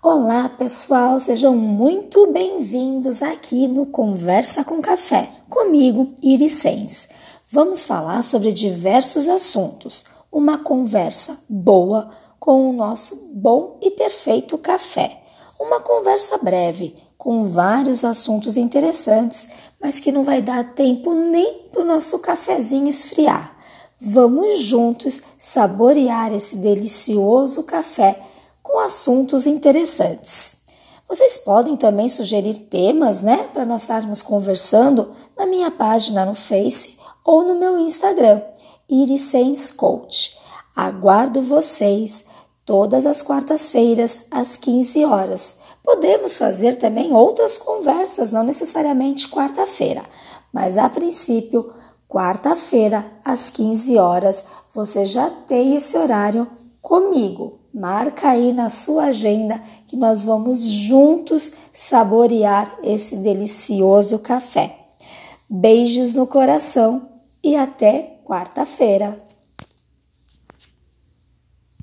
Olá, pessoal, sejam muito bem-vindos aqui no Conversa com Café, comigo, Irisens. Vamos falar sobre diversos assuntos, uma conversa boa com o nosso bom e perfeito café. Uma conversa breve, com vários assuntos interessantes, mas que não vai dar tempo nem para o nosso cafezinho esfriar. Vamos juntos saborear esse delicioso café com assuntos interessantes. Vocês podem também sugerir temas, né, para nós estarmos conversando na minha página no Face ou no meu Instagram, Irisens Coach. Aguardo vocês todas as quartas-feiras às 15 horas. Podemos fazer também outras conversas, não necessariamente quarta-feira, mas a princípio Quarta-feira, às 15 horas, você já tem esse horário comigo. Marca aí na sua agenda que nós vamos juntos saborear esse delicioso café. Beijos no coração e até quarta-feira.